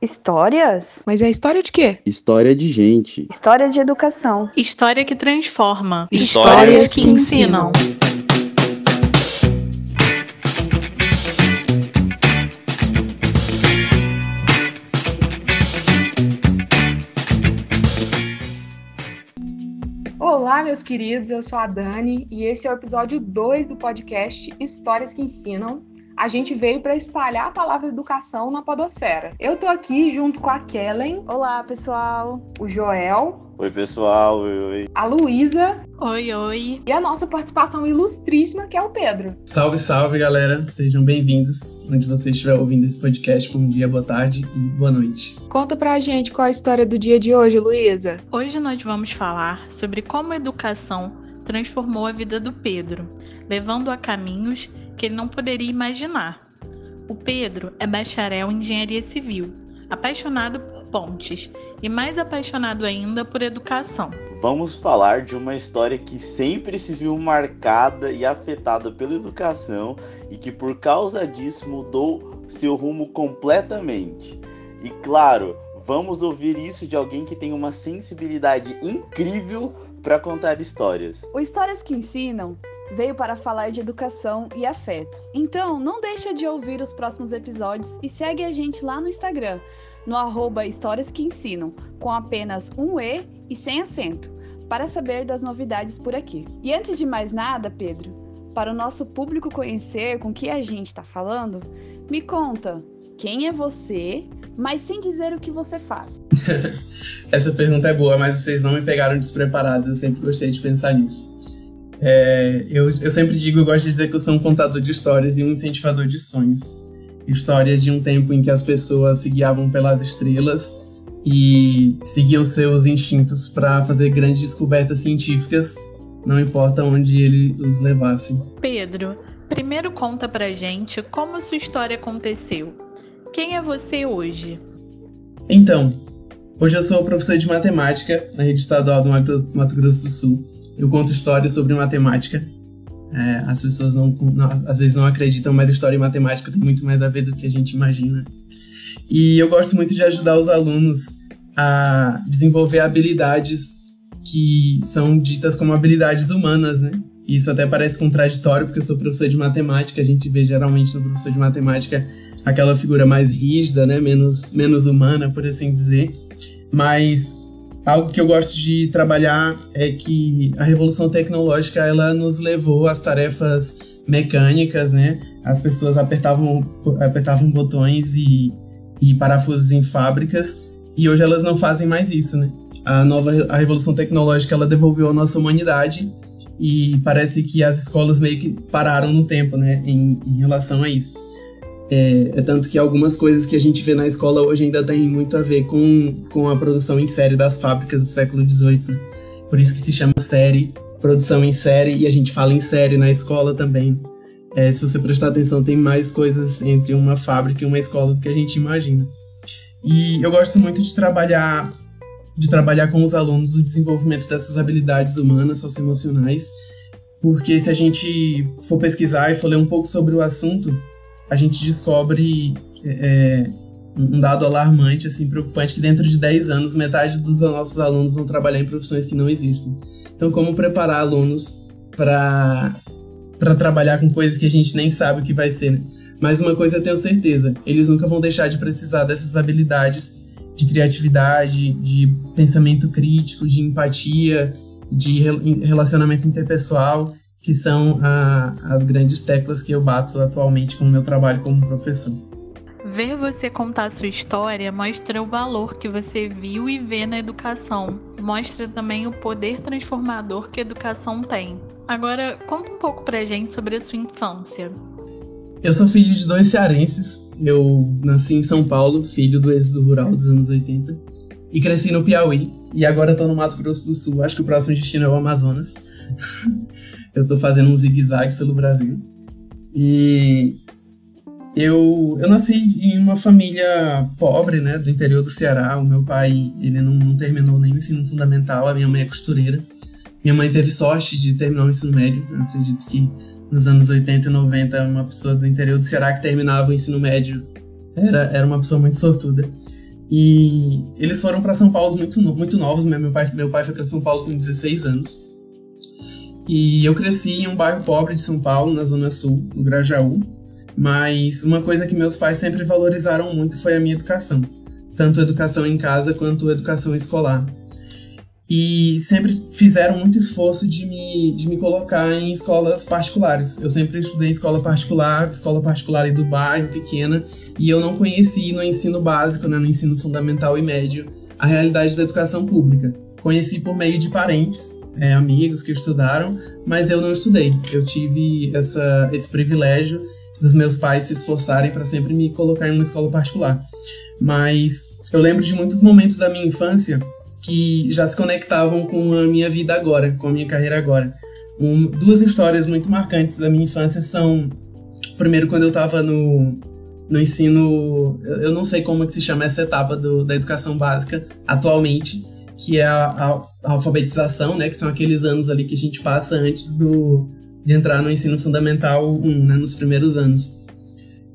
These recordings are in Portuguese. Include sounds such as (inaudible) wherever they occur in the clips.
Histórias? Mas é história de quê? História de gente. História de educação. História que transforma. Histórias que ensinam. Olá, meus queridos, eu sou a Dani e esse é o episódio 2 do podcast Histórias que Ensinam, a gente veio para espalhar a palavra educação na podosfera. Eu tô aqui junto com a Kellen. Olá, pessoal. O Joel. Oi, pessoal. Oi, oi. A Luísa. Oi, oi. E a nossa participação ilustríssima, que é o Pedro. Salve, salve, galera. Sejam bem-vindos. Onde você estiver ouvindo esse podcast, bom dia, boa tarde e boa noite. Conta pra gente qual a história do dia de hoje, Luísa. Hoje nós vamos falar sobre como a educação transformou a vida do Pedro, levando a caminhos que ele não poderia imaginar. O Pedro é bacharel em engenharia civil, apaixonado por pontes e mais apaixonado ainda por educação. Vamos falar de uma história que sempre se viu marcada e afetada pela educação e que por causa disso mudou seu rumo completamente. E claro, vamos ouvir isso de alguém que tem uma sensibilidade incrível para contar histórias. O Histórias que Ensinam veio para falar de educação e afeto. Então, não deixa de ouvir os próximos episódios e segue a gente lá no Instagram, no arroba Histórias que Ensinam, com apenas um E e sem acento, para saber das novidades por aqui. E antes de mais nada, Pedro, para o nosso público conhecer com que a gente está falando, me conta quem é você, mas sem dizer o que você faz. (laughs) Essa pergunta é boa, mas vocês não me pegaram despreparados, eu sempre gostei de pensar nisso. É, eu, eu sempre digo, eu gosto de dizer que eu sou um contador de histórias e um incentivador de sonhos. Histórias de um tempo em que as pessoas se guiavam pelas estrelas e seguiam seus instintos para fazer grandes descobertas científicas, não importa onde ele os levasse. Pedro, primeiro conta pra gente como sua história aconteceu. Quem é você hoje? Então, hoje eu sou professor de matemática na rede estadual do Mato Grosso do Sul eu conto histórias sobre matemática. É, as pessoas não, não, às vezes não acreditam, mas história e matemática tem muito mais a ver do que a gente imagina. E eu gosto muito de ajudar os alunos a desenvolver habilidades que são ditas como habilidades humanas, né? Isso até parece contraditório, porque eu sou professor de matemática, a gente vê geralmente no professor de matemática aquela figura mais rígida, né? Menos, menos humana, por assim dizer. Mas Algo que eu gosto de trabalhar é que a revolução tecnológica ela nos levou às tarefas mecânicas, né? As pessoas apertavam, apertavam botões e, e parafusos em fábricas e hoje elas não fazem mais isso, né? A nova a revolução tecnológica ela devolveu a nossa humanidade e parece que as escolas meio que pararam no tempo, né? Em, em relação a isso. É, é, tanto que algumas coisas que a gente vê na escola hoje ainda tem muito a ver com, com a produção em série das fábricas do século XVIII. Né? Por isso que se chama série, produção em série, e a gente fala em série na escola também. É, se você prestar atenção, tem mais coisas entre uma fábrica e uma escola do que a gente imagina. E eu gosto muito de trabalhar de trabalhar com os alunos o desenvolvimento dessas habilidades humanas, socioemocionais, porque se a gente for pesquisar e for ler um pouco sobre o assunto, a gente descobre é, é um dado alarmante, assim, preocupante, que dentro de 10 anos, metade dos nossos alunos vão trabalhar em profissões que não existem. Então, como preparar alunos para trabalhar com coisas que a gente nem sabe o que vai ser, né? Mas uma coisa eu tenho certeza, eles nunca vão deixar de precisar dessas habilidades de criatividade, de pensamento crítico, de empatia, de relacionamento interpessoal que são a, as grandes teclas que eu bato atualmente com o meu trabalho como professor. Ver você contar a sua história mostra o valor que você viu e vê na educação. Mostra também o poder transformador que a educação tem. Agora, conta um pouco pra gente sobre a sua infância. Eu sou filho de dois cearenses. Eu nasci em São Paulo, filho do êxodo rural dos anos 80. E cresci no Piauí. E agora tô no Mato Grosso do Sul. Acho que o próximo destino é o Amazonas. (laughs) eu tô fazendo um zigue-zague pelo Brasil. E eu, eu nasci em uma família pobre, né, do interior do Ceará. O meu pai, ele não, não terminou nem o ensino fundamental, a minha mãe é costureira. Minha mãe teve sorte de terminar o ensino médio. Eu acredito que nos anos 80 e 90, uma pessoa do interior do Ceará que terminava o ensino médio era, era uma pessoa muito sortuda. E eles foram para São Paulo muito, muito novos, meu pai, meu pai foi para São Paulo com 16 anos. E eu cresci em um bairro pobre de São Paulo, na Zona Sul, no Grajaú. Mas uma coisa que meus pais sempre valorizaram muito foi a minha educação. Tanto a educação em casa quanto a educação escolar e sempre fizeram muito esforço de me, de me colocar em escolas particulares. Eu sempre estudei em escola particular, escola particular do bairro, pequena, e eu não conheci no ensino básico, né, no ensino fundamental e médio, a realidade da educação pública. Conheci por meio de parentes, é, amigos que estudaram, mas eu não estudei. Eu tive essa, esse privilégio dos meus pais se esforçarem para sempre me colocar em uma escola particular. Mas eu lembro de muitos momentos da minha infância que já se conectavam com a minha vida agora, com a minha carreira agora. Um, duas histórias muito marcantes da minha infância são, primeiro, quando eu estava no, no ensino, eu não sei como que se chama essa etapa do, da educação básica atualmente, que é a, a, alfabetização, né, que são aqueles anos ali que a gente passa antes do, de entrar no ensino fundamental 1, né, nos primeiros anos.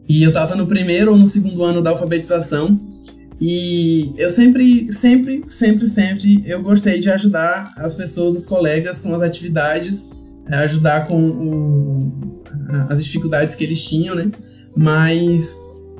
E eu estava no primeiro ou no segundo ano da alfabetização, e eu sempre, sempre, sempre, sempre eu gostei de ajudar as pessoas, os colegas com as atividades, é, ajudar com o, as dificuldades que eles tinham, né? Mas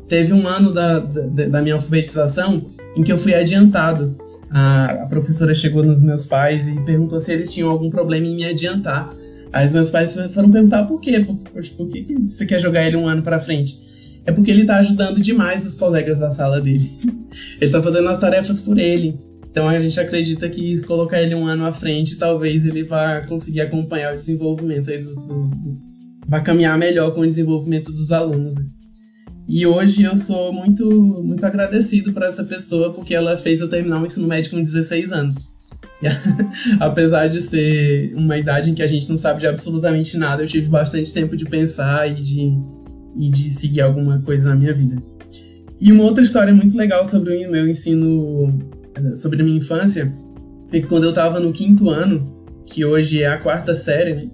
teve um ano da, da, da minha alfabetização em que eu fui adiantado. A, a, professora chegou nos meus pais e perguntou se eles tinham algum problema em me adiantar. Aí os meus pais foram perguntar por quê, por, por que, que você quer jogar ele um ano para frente? é porque ele tá ajudando demais os colegas da sala dele. (laughs) ele tá fazendo as tarefas por ele. Então a gente acredita que se colocar ele um ano à frente, talvez ele vá conseguir acompanhar o desenvolvimento aí dos, dos, dos vai caminhar melhor com o desenvolvimento dos alunos. Né? E hoje eu sou muito, muito agradecido por essa pessoa, porque ela fez eu terminar o ensino médio com 16 anos. (laughs) Apesar de ser uma idade em que a gente não sabe de absolutamente nada, eu tive bastante tempo de pensar e de e de seguir alguma coisa na minha vida. E uma outra história muito legal sobre o meu ensino, sobre a minha infância, é que quando eu estava no quinto ano, que hoje é a quarta série, né,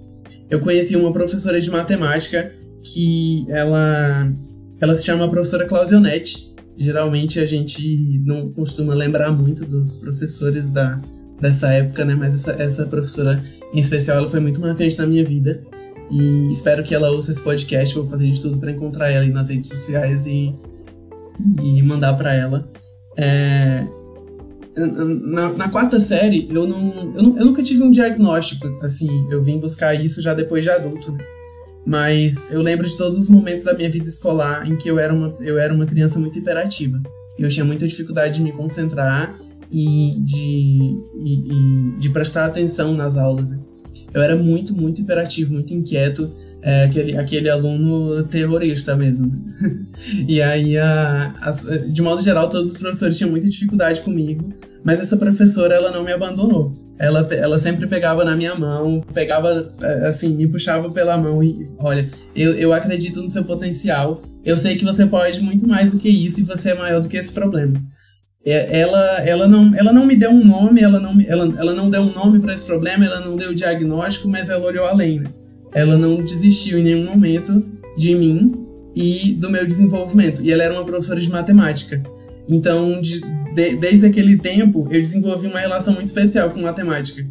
eu conheci uma professora de matemática que ela, ela se chama professora Clausionetti. Geralmente a gente não costuma lembrar muito dos professores da, dessa época, né? Mas essa, essa professora em especial ela foi muito marcante na minha vida. E espero que ela ouça esse podcast. Vou fazer de tudo para encontrar ela aí nas redes sociais e, e mandar para ela. É, na, na, quarta série, eu, não, eu, não, eu nunca tive um diagnóstico, assim, eu vim buscar isso já depois de adulto, né? Mas eu lembro de todos os momentos da minha vida escolar em que eu era uma, eu era uma criança muito hiperativa. Eu tinha muita dificuldade de me concentrar e de, e, e de prestar atenção nas aulas. Eu era muito, muito hiperativo, muito inquieto, é, aquele, aquele aluno terrorista mesmo. (laughs) e aí, a, a, de modo geral, todos os professores tinham muita dificuldade comigo, mas essa professora, ela não me abandonou. Ela, ela sempre pegava na minha mão, pegava, é, assim, me puxava pela mão e, olha, eu, eu acredito no seu potencial, eu sei que você pode muito mais do que isso e você é maior do que esse problema. É, ela, ela, não, ela não me deu um nome, ela não, ela, ela não deu um nome para esse problema, ela não deu diagnóstico, mas ela olhou além. Né? Ela não desistiu em nenhum momento de mim e do meu desenvolvimento. E ela era uma professora de matemática. Então, de, de, desde aquele tempo, eu desenvolvi uma relação muito especial com matemática.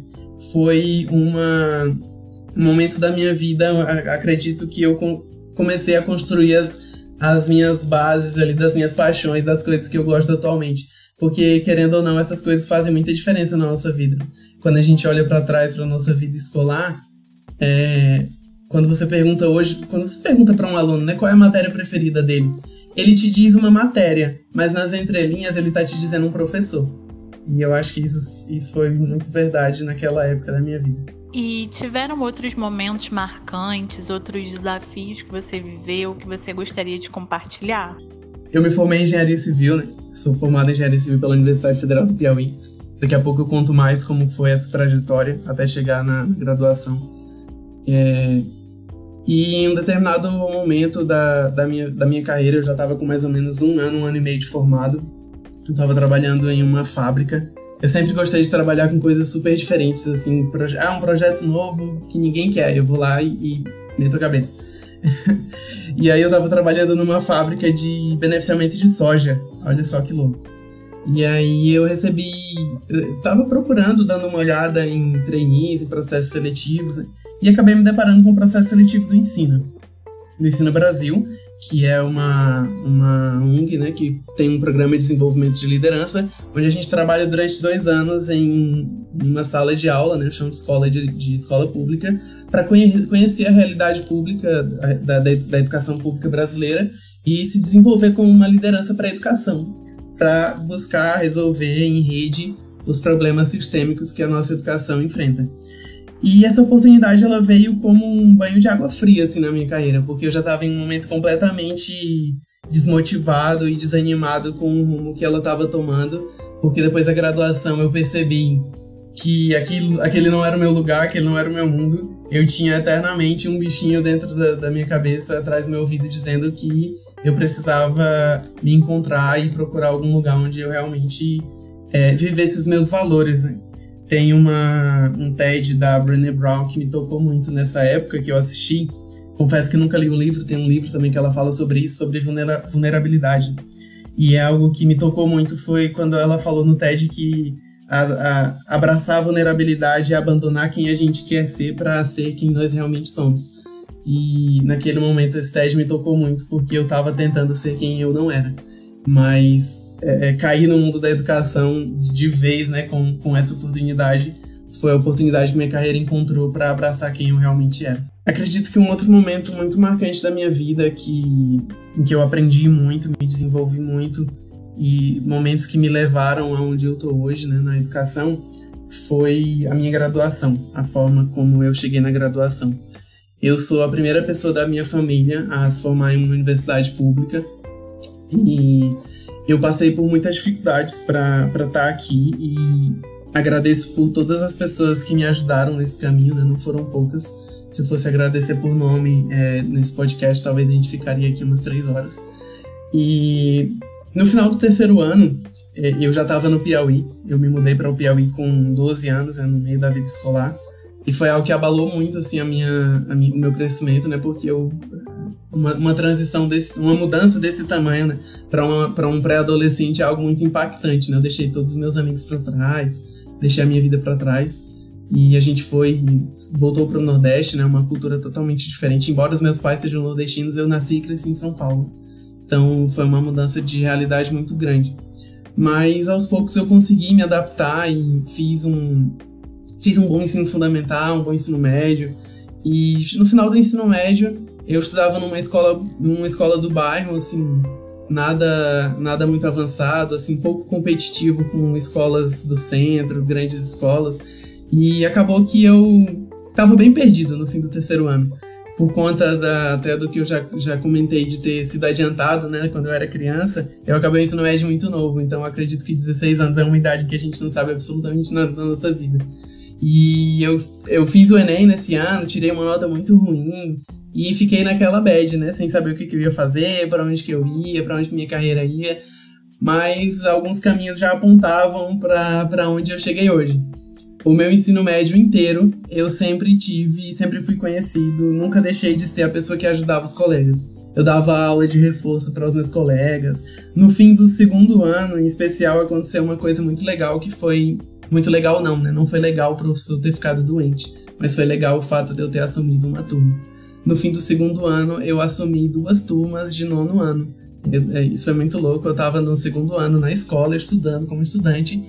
Foi uma, um momento da minha vida, acredito que eu comecei a construir as, as minhas bases ali, das minhas paixões, das coisas que eu gosto atualmente. Porque, querendo ou não, essas coisas fazem muita diferença na nossa vida. Quando a gente olha para trás para nossa vida escolar, é, quando você pergunta hoje, quando você pergunta para um aluno, né, qual é a matéria preferida dele, ele te diz uma matéria, mas nas entrelinhas ele tá te dizendo um professor. E eu acho que isso, isso foi muito verdade naquela época da minha vida. E tiveram outros momentos marcantes, outros desafios que você viveu, que você gostaria de compartilhar? Eu me formei em engenharia civil, né? Sou formado em engenharia civil pela Universidade Federal do Piauí. Daqui a pouco eu conto mais como foi essa trajetória até chegar na graduação. É... E em um determinado momento da, da, minha, da minha carreira, eu já estava com mais ou menos um ano, um ano e meio de formado. Eu estava trabalhando em uma fábrica. Eu sempre gostei de trabalhar com coisas super diferentes, assim. Ah, um projeto novo que ninguém quer. Eu vou lá e, e meto a cabeça. (laughs) e aí eu tava trabalhando numa fábrica de beneficiamento de soja. Olha só que louco. E aí eu recebi, eu tava procurando, dando uma olhada em trainees e processos seletivos, né? E acabei me deparando com o processo seletivo do Ensina, do Ensina Brasil, que é uma, uma ONG, né, que tem um programa de desenvolvimento de liderança, onde a gente trabalha durante dois anos em, uma sala de aula, né, chão de escola de, de escola pública, para conhe conhecer a realidade pública da, da, da educação pública brasileira e se desenvolver como uma liderança para a educação, para buscar resolver em rede os problemas sistêmicos que a nossa educação enfrenta. E essa oportunidade ela veio como um banho de água fria assim na minha carreira, porque eu já estava em um momento completamente desmotivado e desanimado com o rumo que ela estava tomando, porque depois da graduação eu percebi que aquilo, aquele não era o meu lugar, aquele não era o meu mundo. Eu tinha eternamente um bichinho dentro da, da minha cabeça, atrás do meu ouvido, dizendo que eu precisava me encontrar e procurar algum lugar onde eu realmente é, vivesse os meus valores. Né? Tem uma, um TED da Brené Brown que me tocou muito nessa época que eu assisti. Confesso que nunca li o livro, tem um livro também que ela fala sobre isso, sobre vulnera vulnerabilidade. E é algo que me tocou muito foi quando ela falou no TED que a, a, abraçar a vulnerabilidade e abandonar quem a gente quer ser para ser quem nós realmente somos. E naquele momento esse TED me tocou muito porque eu estava tentando ser quem eu não era. Mas é, é, cair no mundo da educação de vez, né, com, com essa oportunidade, foi a oportunidade que minha carreira encontrou para abraçar quem eu realmente era. Acredito que um outro momento muito marcante da minha vida que, em que eu aprendi muito, me desenvolvi muito e momentos que me levaram aonde eu tô hoje, né, na educação, foi a minha graduação, a forma como eu cheguei na graduação. Eu sou a primeira pessoa da minha família a se formar em uma universidade pública e eu passei por muitas dificuldades para estar tá aqui e agradeço por todas as pessoas que me ajudaram nesse caminho, né? Não foram poucas. Se eu fosse agradecer por nome é, nesse podcast, talvez a gente ficaria aqui umas três horas. E no final do terceiro ano, é, eu já estava no Piauí. Eu me mudei para o Piauí com 12 anos, né, no meio da vida escolar. E foi algo que abalou muito assim a minha, a minha, o meu crescimento, né? Porque eu uma, uma transição desse, uma mudança desse tamanho, né, para um pré-adolescente é algo muito impactante, né? Eu deixei todos os meus amigos para trás, deixei a minha vida para trás e a gente foi voltou para o Nordeste, né? Uma cultura totalmente diferente. Embora os meus pais sejam nordestinos, eu nasci e cresci em São Paulo. Então foi uma mudança de realidade muito grande. Mas aos poucos eu consegui me adaptar e fiz um fiz um bom ensino fundamental, um bom ensino médio. E no final do ensino médio eu estudava numa escola, numa escola do bairro, assim, nada, nada muito avançado, assim, pouco competitivo com escolas do centro, grandes escolas. E acabou que eu estava bem perdido no fim do terceiro ano. Por conta da, até do que eu já, já comentei de ter sido adiantado, né, quando eu era criança, eu acabei ensino médio muito novo, então acredito que 16 anos é uma idade que a gente não sabe absolutamente nada da nossa vida. E eu, eu fiz o Enem nesse ano, tirei uma nota muito ruim, e fiquei naquela bad, né? Sem saber o que, que eu ia fazer, para onde que eu ia, para onde que minha carreira ia. Mas alguns caminhos já apontavam para onde eu cheguei hoje. O meu ensino médio inteiro, eu sempre tive, sempre fui conhecido, nunca deixei de ser a pessoa que ajudava os colegas. Eu dava aula de reforço para os meus colegas. No fim do segundo ano, em especial, aconteceu uma coisa muito legal que foi muito legal não, né? Não foi legal o professor ter ficado doente, mas foi legal o fato de eu ter assumido uma turma no fim do segundo ano, eu assumi duas turmas de nono ano. Eu, é, isso é muito louco. Eu estava no segundo ano na escola, estudando como estudante,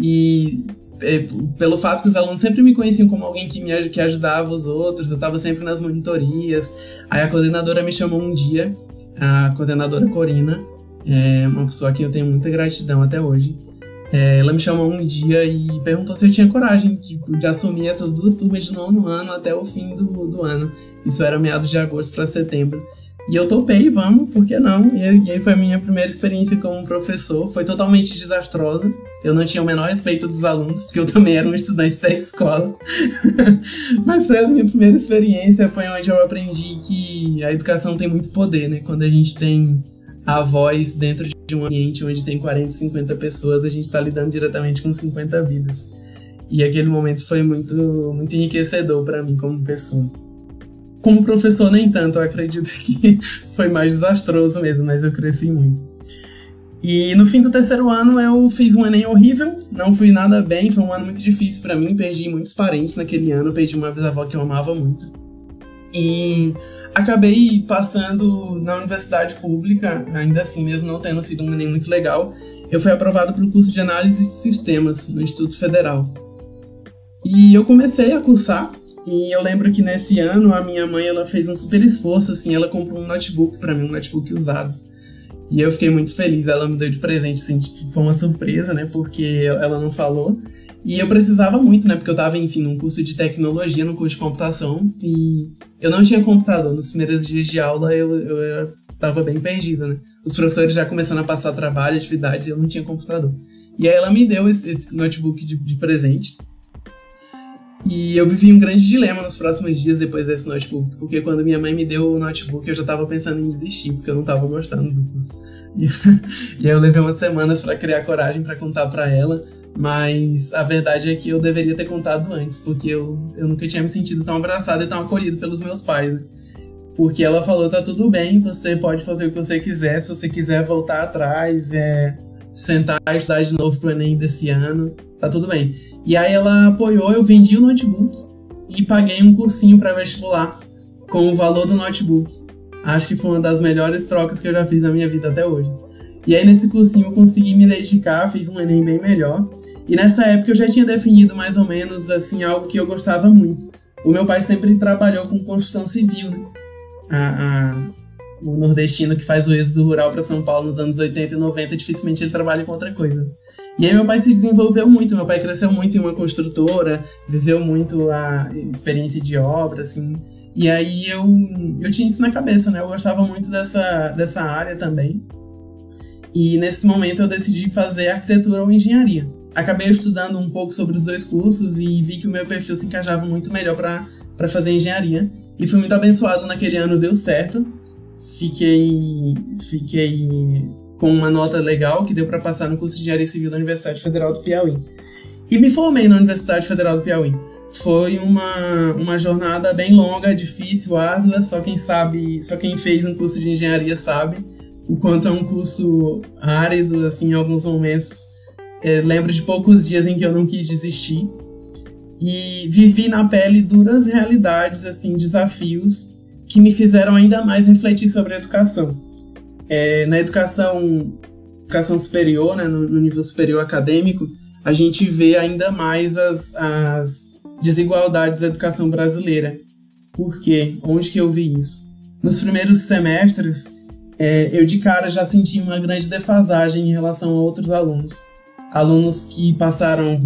e é, pelo fato que os alunos sempre me conheciam como alguém que, me, que ajudava os outros, eu estava sempre nas monitorias. Aí a coordenadora me chamou um dia, a coordenadora Corina, é uma pessoa que eu tenho muita gratidão até hoje. É, ela me chamou um dia e perguntou se eu tinha coragem de, de, assumir essas duas turmas de nono ano até o fim do, do ano. Isso era meados de agosto para setembro. E eu topei, vamos, por que não? E, e, aí foi a minha primeira experiência como professor. Foi totalmente desastrosa. Eu não tinha o menor respeito dos alunos, porque eu também era um estudante da escola. (laughs) Mas foi a minha primeira experiência, foi onde eu aprendi que a educação tem muito poder, né? Quando a gente tem a voz dentro de um ambiente onde tem 40, 50 pessoas, a gente está lidando diretamente com 50 vidas. E aquele momento foi muito, muito enriquecedor para mim como pessoa. Como professor, nem tanto, eu acredito (laughs) que foi mais desastroso mesmo, mas eu cresci muito. E no fim do terceiro ano eu fiz um Enem horrível, não fui nada bem, foi um ano muito difícil para mim, perdi muitos parentes naquele ano, perdi uma bisavó que eu amava muito. E acabei passando na universidade pública, ainda assim, mesmo não tendo sido um Enem muito legal, eu fui aprovado para o curso de análise de sistemas no Instituto Federal. E eu comecei a cursar, e eu lembro que nesse ano a minha mãe ela fez um super esforço, assim, ela comprou um notebook para mim, um notebook usado. E eu fiquei muito feliz, ela me deu de presente, assim, tipo, foi uma surpresa, né, porque ela não falou. E eu precisava muito, né? Porque eu tava, enfim, num curso de tecnologia, num curso de computação. E eu não tinha computador. Nos primeiros dias de aula eu, eu era, tava bem perdido, né? Os professores já começando a passar trabalho, atividades, e eu não tinha computador. E aí ela me deu esse, esse notebook de, de presente. E eu vivi um grande dilema nos próximos dias depois desse notebook, porque quando minha mãe me deu o notebook eu já tava pensando em desistir, porque eu não tava gostando do curso. E, (laughs) e aí eu levei umas semanas para criar coragem para contar para ela. Mas a verdade é que eu deveria ter contado antes, porque eu, eu nunca tinha me sentido tão abraçado e tão acolhido pelos meus pais. Porque ela falou: tá tudo bem, você pode fazer o que você quiser, se você quiser voltar atrás, é, sentar e estudar de novo pro Enem desse ano, tá tudo bem. E aí ela apoiou, eu vendi o notebook e paguei um cursinho para vestibular com o valor do notebook. Acho que foi uma das melhores trocas que eu já fiz na minha vida até hoje. E aí nesse cursinho eu consegui me dedicar, fiz um Enem bem melhor. E nessa época eu já tinha definido mais ou menos assim algo que eu gostava muito. O meu pai sempre trabalhou com construção civil, né? A, a, o nordestino que faz o êxodo rural para São Paulo nos anos 80 e 90, dificilmente ele trabalha com outra coisa. E aí meu pai se desenvolveu muito, meu pai cresceu muito em uma construtora, viveu muito a experiência de obra, assim. E aí eu, eu tinha isso na cabeça, né? Eu gostava muito dessa, dessa área também. E nesse momento eu decidi fazer arquitetura ou engenharia. Acabei estudando um pouco sobre os dois cursos e vi que o meu perfil se encaixava muito melhor para fazer engenharia. E fui muito abençoado naquele ano, deu certo. Fiquei, fiquei com uma nota legal que deu para passar no curso de Engenharia Civil da Universidade Federal do Piauí. E me formei na Universidade Federal do Piauí. Foi uma, uma jornada bem longa, difícil, árdua, só quem sabe, só quem fez um curso de engenharia sabe o quanto é um curso árido, assim, em alguns momentos. É, lembro de poucos dias em que eu não quis desistir. E vivi na pele duras realidades, assim, desafios que me fizeram ainda mais refletir sobre a educação. É, na educação, educação superior, né, no, no, nível superior acadêmico, a gente vê ainda mais as, as desigualdades da educação brasileira. Por quê? Onde que eu vi isso? Nos primeiros semestres, é, eu de cara já senti uma grande defasagem em relação a outros alunos. Alunos que passaram,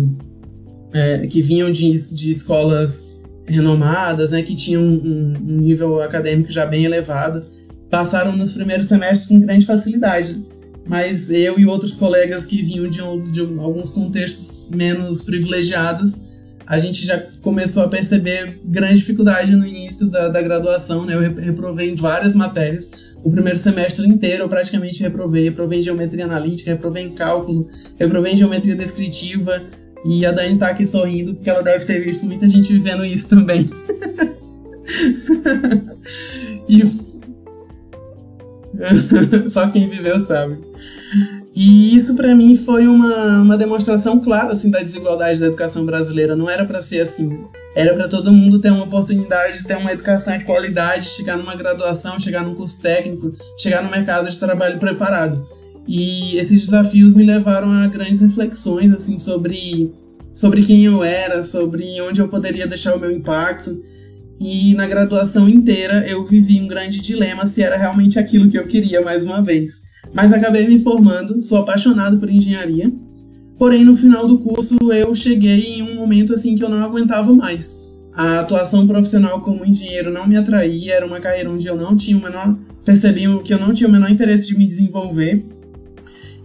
é, que vinham de, de escolas renomadas, né, que tinham um, um, nível acadêmico já bem elevado, passaram nos primeiros semestres com grande facilidade. Mas eu e outros colegas que vinham de, de alguns contextos menos privilegiados, a gente já começou a perceber grande dificuldade no início da, da graduação, né? Eu reprovei em várias matérias, o primeiro semestre inteiro eu praticamente reprovei. Reprovei em geometria analítica, reprovei em cálculo, reprovei em geometria descritiva. E a Dani tá aqui sorrindo porque ela deve ter visto muita gente vivendo isso também. (laughs) e... (laughs) Só quem viveu sabe. E isso para mim foi uma, uma demonstração clara assim da desigualdade da educação brasileira. Não era para ser assim. Era para todo mundo ter uma oportunidade de ter uma educação de qualidade, chegar numa graduação, chegar num curso técnico, chegar no mercado de trabalho preparado. E esses desafios me levaram a grandes reflexões assim sobre sobre quem eu era, sobre onde eu poderia deixar o meu impacto. E na graduação inteira eu vivi um grande dilema se era realmente aquilo que eu queria mais uma vez. Mas acabei me formando, sou apaixonado por engenharia Porém, no final do curso, eu cheguei em um momento assim que eu não aguentava mais. A atuação profissional como engenheiro não me atraía, era uma carreira onde eu não tinha o menor. percebi que eu não tinha o menor interesse de me desenvolver.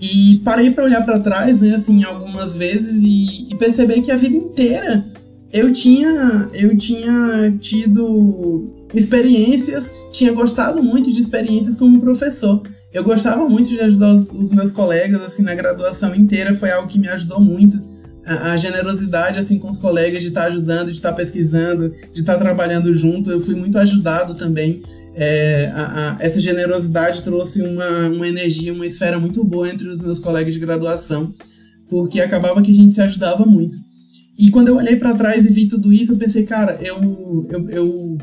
E parei para olhar para trás, né, assim, algumas vezes e, e perceber que a vida inteira eu tinha, eu tinha tido experiências, tinha gostado muito de experiências como professor. Eu gostava muito de ajudar os, os, meus colegas, assim, na graduação inteira, foi algo que me ajudou muito. A, a generosidade, assim, com os colegas, de estar tá ajudando, de estar tá pesquisando, de estar tá trabalhando junto, eu fui muito ajudado também. é, a, a, essa generosidade trouxe uma, uma energia, uma esfera muito boa entre os meus colegas de graduação, porque acabava que a gente se ajudava muito. E quando eu olhei para trás e vi tudo isso, eu pensei, cara, eu, eu, eu,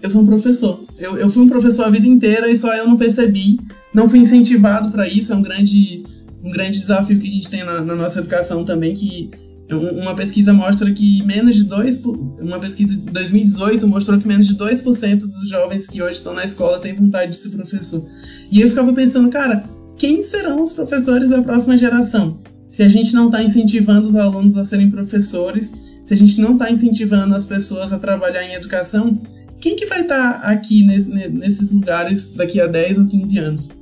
eu sou um professor. Eu, eu fui um professor a vida inteira e só eu não percebi, não fui incentivado para isso. É um grande, um grande desafio que a gente tem na, na nossa educação também, que uma pesquisa mostra que menos de 2%, uma pesquisa de 2018 mostrou que menos de 2% dos jovens que hoje estão na escola têm vontade de ser professor. E eu ficava pensando, cara, quem serão os professores da próxima geração? Se a gente não está incentivando os alunos a serem professores, se a gente não está incentivando as pessoas a trabalhar em educação, quem que vai estar tá aqui nesses lugares daqui a 10 ou 15 anos?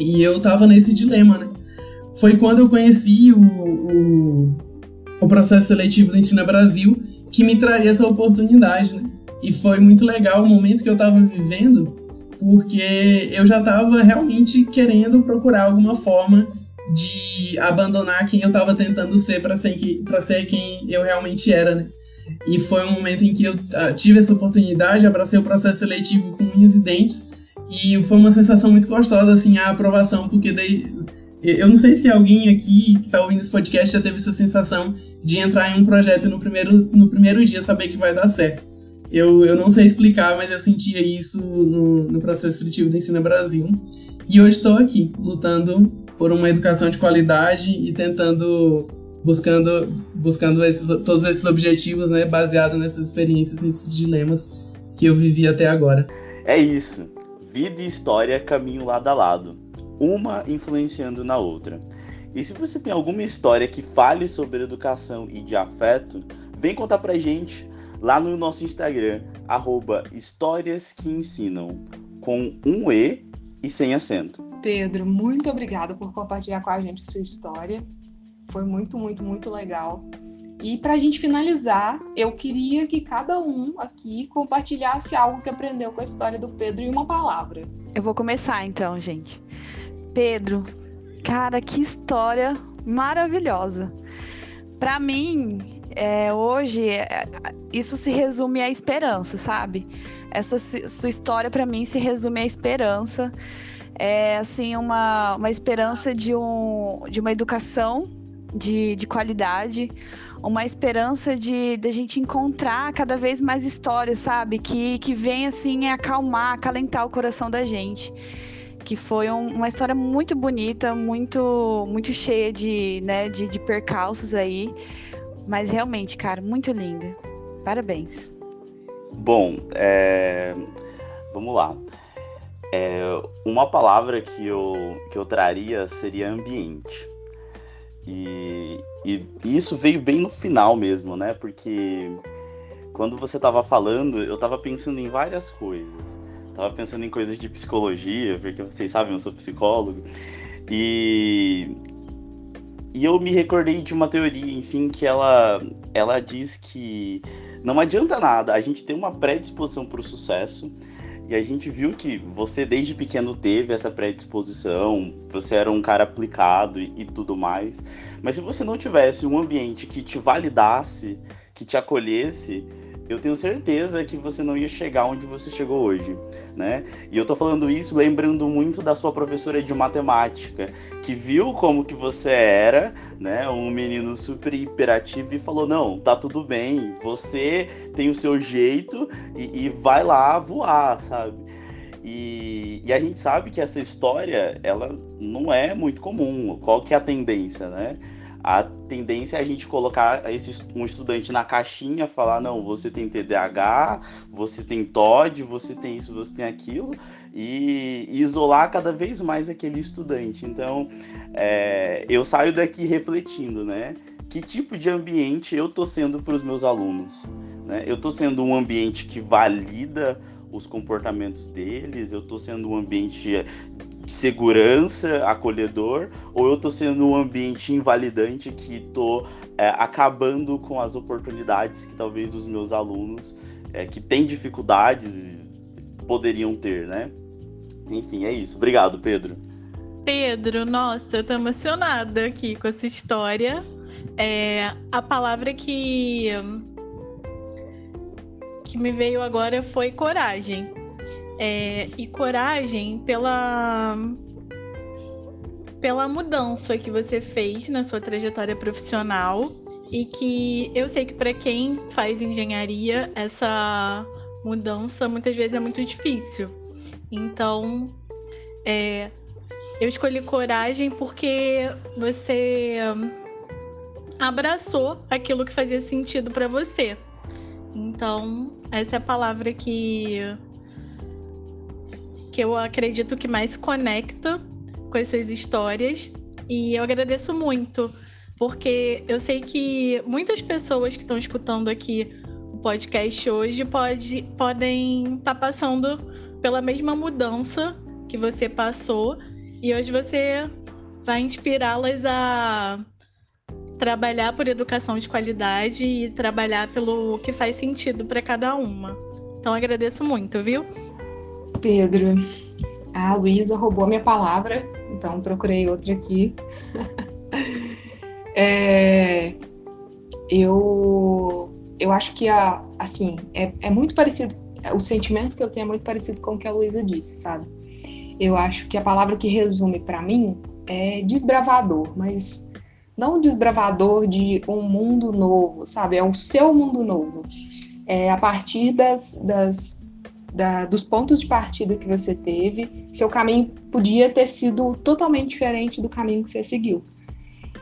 E eu tava nesse dilema, né? Foi quando eu conheci o, o o processo seletivo do Ensina Brasil que me traria essa oportunidade, né? E foi muito legal o momento que eu estava vivendo, porque eu já estava realmente querendo procurar alguma forma de abandonar quem eu estava tentando ser para ser, ser quem eu realmente era, né? E foi um momento em que eu uh, tive essa oportunidade, abracei o processo seletivo com unhas e dentes, e foi uma sensação muito gostosa, assim, a aprovação, porque daí. Eu não sei se alguém aqui que está ouvindo esse podcast já teve essa sensação de entrar em um projeto no primeiro, no primeiro dia saber que vai dar certo. Eu, eu não sei explicar, mas eu sentia isso no, no processo seletivo do Ensino Brasil. E hoje estou aqui, lutando por uma educação de qualidade e tentando, buscando, buscando esses, todos esses objetivos, né, baseado nessas experiências, nesses dilemas que eu vivi até agora. É isso. Vida e história caminham lado a lado, uma influenciando na outra. E se você tem alguma história que fale sobre educação e de afeto, vem contar pra gente lá no nosso Instagram, arroba Histórias que Ensinam, com um E e sem acento. Pedro, muito obrigada por compartilhar com a gente sua história. Foi muito, muito, muito legal. E para a gente finalizar, eu queria que cada um aqui compartilhasse algo que aprendeu com a história do Pedro em uma palavra. Eu vou começar então, gente. Pedro, Cara, que história maravilhosa. Para mim, é, hoje, é, isso se resume à esperança, sabe? Essa sua história, para mim, se resume à esperança. É, assim, uma, uma esperança de, um, de uma educação de, de qualidade, uma esperança de, de a gente encontrar cada vez mais histórias, sabe? Que, que vem, assim, acalmar, acalentar o coração da gente que foi um, uma história muito bonita, muito muito cheia de, né, de, de percalços aí, mas realmente, cara, muito linda. Parabéns. Bom, é... vamos lá. É... Uma palavra que eu, que eu traria seria ambiente. E, e isso veio bem no final mesmo, né? Porque quando você estava falando, eu estava pensando em várias coisas. Tava pensando em coisas de psicologia, porque vocês sabem, eu sou psicólogo. E e eu me recordei de uma teoria, enfim, que ela ela diz que não adianta nada a gente ter uma predisposição para o sucesso. E a gente viu que você desde pequeno teve essa predisposição, você era um cara aplicado e, e tudo mais. Mas se você não tivesse um ambiente que te validasse, que te acolhesse, eu tenho certeza que você não ia chegar onde você chegou hoje, né? E eu tô falando isso lembrando muito da sua professora de matemática, que viu como que você era, né, um menino super hiperativo e falou: "Não, tá tudo bem, você tem o seu jeito e, e vai lá voar", sabe? E, e, a gente sabe que essa história, ela não é muito comum. Qual que é a tendência, né? A tendência é a gente colocar esse, um estudante na caixinha, falar, não, você tem TDAH, você tem TOD, você tem isso, você tem aquilo, e, e isolar cada vez mais aquele estudante. Então, é, eu saio daqui refletindo, né? Que tipo de ambiente eu tô sendo para os meus alunos? Né? Eu tô sendo um ambiente que valida os comportamentos deles, eu tô sendo um ambiente segurança, acolhedor, ou eu tô sendo um ambiente invalidante que tô é, acabando com as oportunidades que talvez os meus alunos é, que têm dificuldades poderiam ter, né? Enfim, é isso. Obrigado, Pedro. Pedro, nossa, eu tô emocionada aqui com essa história. É, a palavra que que me veio agora foi coragem. É, e coragem pela pela mudança que você fez na sua trajetória profissional e que eu sei que para quem faz engenharia essa mudança muitas vezes é muito difícil. Então, é, eu escolhi coragem porque você abraçou aquilo que fazia sentido para você. Então, essa é a palavra que que eu acredito que mais conecta com as suas histórias e eu agradeço muito, porque eu sei que muitas pessoas que estão escutando aqui o podcast hoje pode, podem estar tá passando pela mesma mudança que você passou e hoje você vai inspirá-las a trabalhar por educação de qualidade e trabalhar pelo que faz sentido para cada uma. Então agradeço muito, viu? Pedro, a Luísa roubou minha palavra, então procurei outra aqui. (laughs) é, eu, eu acho que a, assim, é, é muito parecido, o sentimento que eu tenho é muito parecido com o que a Luísa disse, sabe? Eu acho que a palavra que resume para mim é desbravador, mas não desbravador de um mundo novo, sabe? É o seu mundo novo. É a partir das, das da, dos pontos de partida que você teve, seu caminho podia ter sido totalmente diferente do caminho que você seguiu.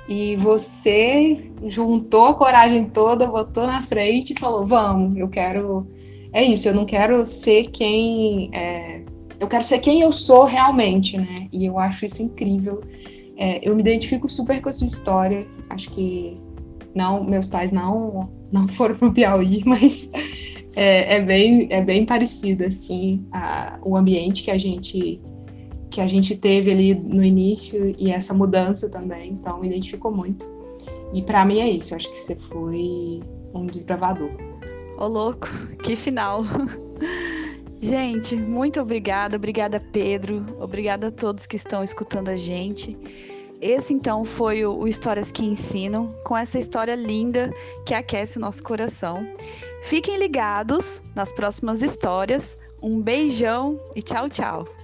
E você juntou a coragem toda, botou na frente e falou: Vamos, eu quero. É isso, eu não quero ser quem. É... eu quero ser quem eu sou realmente, né? E eu acho isso incrível. É, eu me identifico super com a sua história. Acho que não, meus pais não não foram para o Piauí, (laughs) mas é, é, bem é bem parecido assim a, o ambiente que a gente que a gente teve ali no início e essa mudança também. Então, me identificou muito. E para mim é isso. Eu acho que você foi um desbravador. Ô, louco, (laughs) que final! (laughs) Gente, muito obrigada, obrigada Pedro, obrigada a todos que estão escutando a gente. Esse então foi o, Histórias que Ensinam, com essa história linda que aquece o nosso coração. Fiquem ligados nas próximas histórias. Um beijão e tchau, tchau.